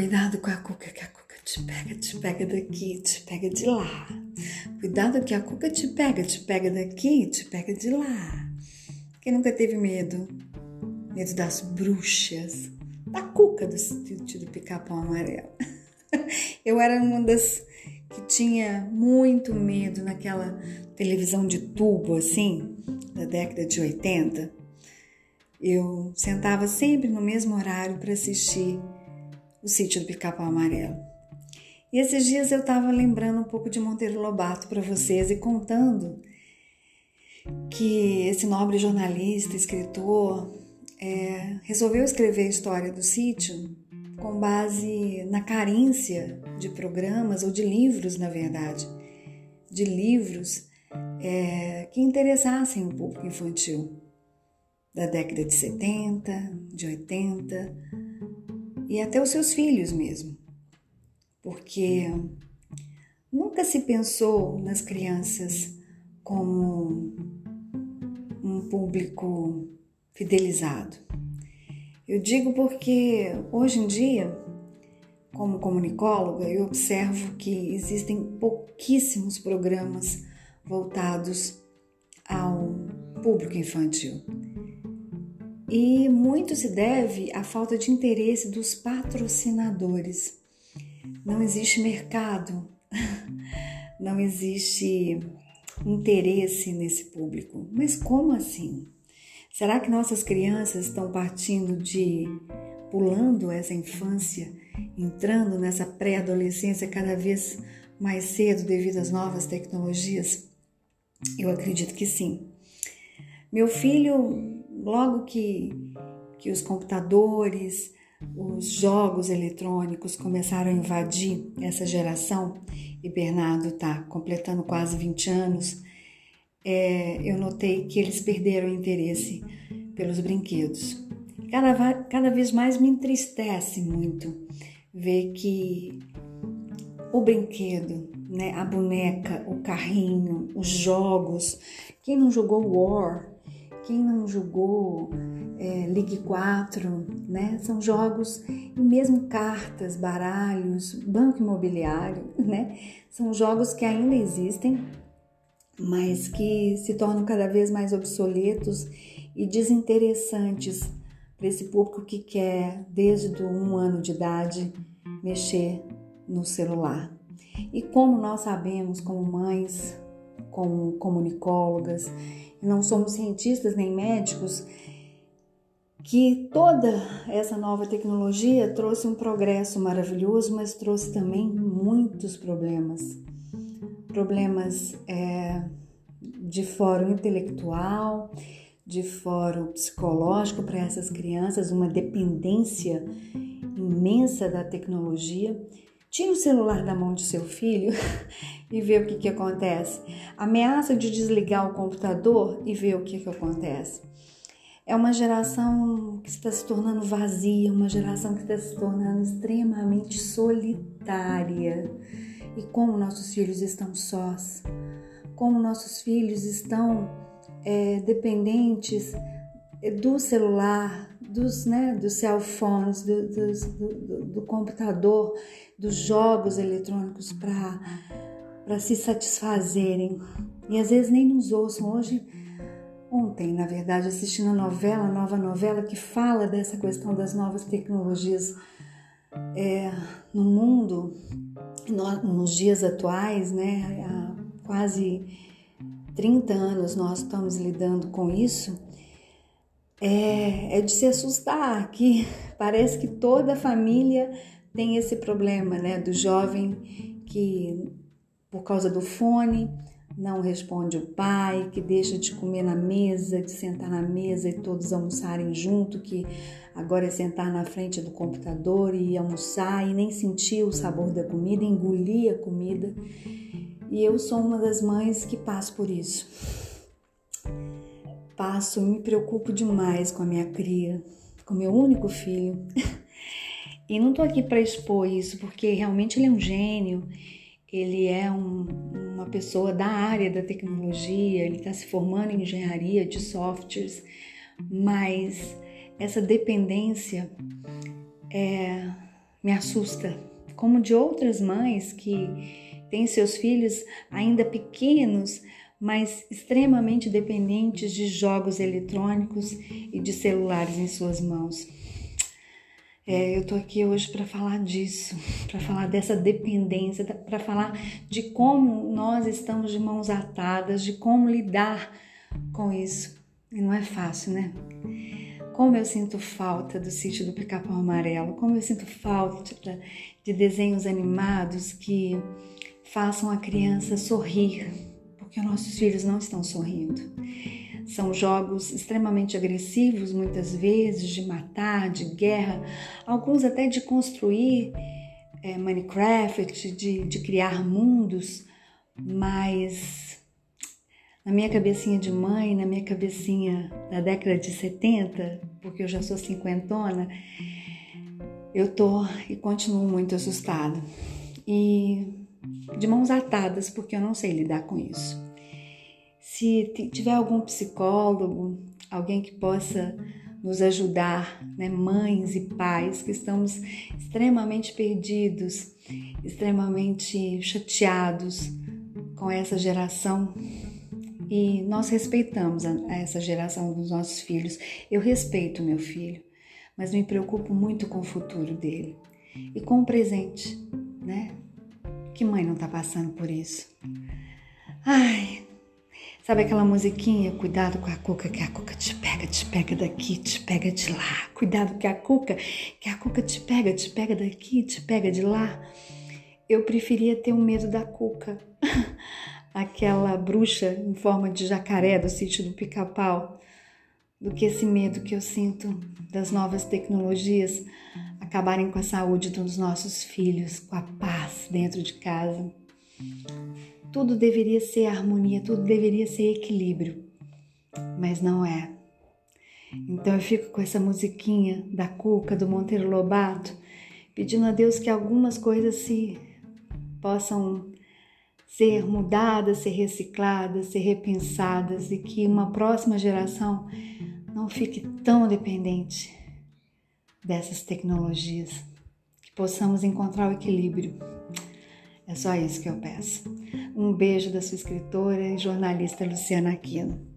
cuidado com a cuca, que a cuca te pega, te pega daqui, te pega de lá. Cuidado que a cuca te pega, te pega daqui, te pega de lá. Quem nunca teve medo? Medo das bruxas, da cuca do sítio do pica-pau amarelo. Eu era uma das que tinha muito medo naquela televisão de tubo assim, da década de 80. Eu sentava sempre no mesmo horário para assistir o sítio do Pica-Pau Amarelo. E esses dias eu estava lembrando um pouco de Monteiro Lobato para vocês e contando que esse nobre jornalista, escritor, é, resolveu escrever a história do sítio com base na carência de programas ou de livros, na verdade, de livros é, que interessassem o público infantil da década de 70, de 80 e até os seus filhos mesmo, porque nunca se pensou nas crianças como um público fidelizado. Eu digo porque hoje em dia, como comunicóloga, eu observo que existem pouquíssimos programas voltados ao público infantil. E muito se deve à falta de interesse dos patrocinadores. Não existe mercado, não existe interesse nesse público. Mas como assim? Será que nossas crianças estão partindo de pulando essa infância, entrando nessa pré-adolescência cada vez mais cedo devido às novas tecnologias? Eu acredito que sim. Meu filho, logo que, que os computadores, os jogos eletrônicos começaram a invadir essa geração, e Bernardo está completando quase 20 anos, é, eu notei que eles perderam o interesse pelos brinquedos. Cada, cada vez mais me entristece muito ver que o brinquedo, né, a boneca, o carrinho, os jogos, quem não jogou War, quem não jogou é, League 4, né? São jogos e mesmo cartas, baralhos, banco imobiliário, né? São jogos que ainda existem, mas que se tornam cada vez mais obsoletos e desinteressantes para esse público que quer, desde um ano de idade, mexer no celular. E como nós sabemos, como mães, como comunicólogas, não somos cientistas nem médicos, que toda essa nova tecnologia trouxe um progresso maravilhoso, mas trouxe também muitos problemas problemas é, de fórum intelectual, de fórum psicológico para essas crianças, uma dependência imensa da tecnologia. Tira o celular da mão de seu filho e vê o que, que acontece. Ameaça de desligar o computador e vê o que, que acontece. É uma geração que está se tornando vazia, uma geração que está se tornando extremamente solitária e como nossos filhos estão sós, como nossos filhos estão é, dependentes do celular, dos, né, dos cell phones, do, do, do, do computador, dos jogos eletrônicos para se satisfazerem. E às vezes nem nos ouçam. Hoje, ontem, na verdade, assistindo a novela, a nova novela que fala dessa questão das novas tecnologias é, no mundo, nos dias atuais, né, há quase 30 anos nós estamos lidando com isso, é, é de se assustar que parece que toda família tem esse problema, né, do jovem que por causa do fone não responde o pai, que deixa de comer na mesa, de sentar na mesa e todos almoçarem junto, que Agora é sentar na frente do computador e almoçar e nem sentir o sabor da comida, engolir a comida. E eu sou uma das mães que passo por isso. Passo, me preocupo demais com a minha cria, com meu único filho. E não tô aqui para expor isso, porque realmente ele é um gênio, ele é um, uma pessoa da área da tecnologia, ele está se formando em engenharia de softwares, mas essa dependência é, me assusta, como de outras mães que têm seus filhos ainda pequenos, mas extremamente dependentes de jogos eletrônicos e de celulares em suas mãos. É, eu tô aqui hoje para falar disso, para falar dessa dependência, para falar de como nós estamos de mãos atadas, de como lidar com isso. E não é fácil, né? Como eu sinto falta do sítio do Pica-Pau Amarelo, como eu sinto falta de desenhos animados que façam a criança sorrir, porque nossos filhos não estão sorrindo. São jogos extremamente agressivos, muitas vezes, de matar, de guerra, alguns até de construir é, Minecraft, de, de criar mundos, mas na minha cabecinha de mãe, na minha cabecinha da década de 70, porque eu já sou cinquentona, eu tô e continuo muito assustada. E de mãos atadas, porque eu não sei lidar com isso. Se tiver algum psicólogo, alguém que possa nos ajudar, né, mães e pais que estamos extremamente perdidos, extremamente chateados com essa geração e nós respeitamos a, essa geração dos nossos filhos. Eu respeito meu filho, mas me preocupo muito com o futuro dele e com o presente, né? Que mãe não tá passando por isso? Ai, sabe aquela musiquinha? Cuidado com a cuca, que a cuca te pega, te pega daqui, te pega de lá. Cuidado que a cuca, que a cuca te pega, te pega daqui, te pega de lá. Eu preferia ter o medo da cuca. aquela bruxa em forma de jacaré do sítio do pica-pau, do que esse medo que eu sinto das novas tecnologias acabarem com a saúde dos nossos filhos, com a paz dentro de casa. Tudo deveria ser harmonia, tudo deveria ser equilíbrio, mas não é. Então eu fico com essa musiquinha da Cuca, do Monteiro Lobato, pedindo a Deus que algumas coisas se possam ser mudadas, ser recicladas, ser repensadas e que uma próxima geração não fique tão dependente dessas tecnologias, que possamos encontrar o equilíbrio. É só isso que eu peço. Um beijo da sua escritora e jornalista Luciana Aquino.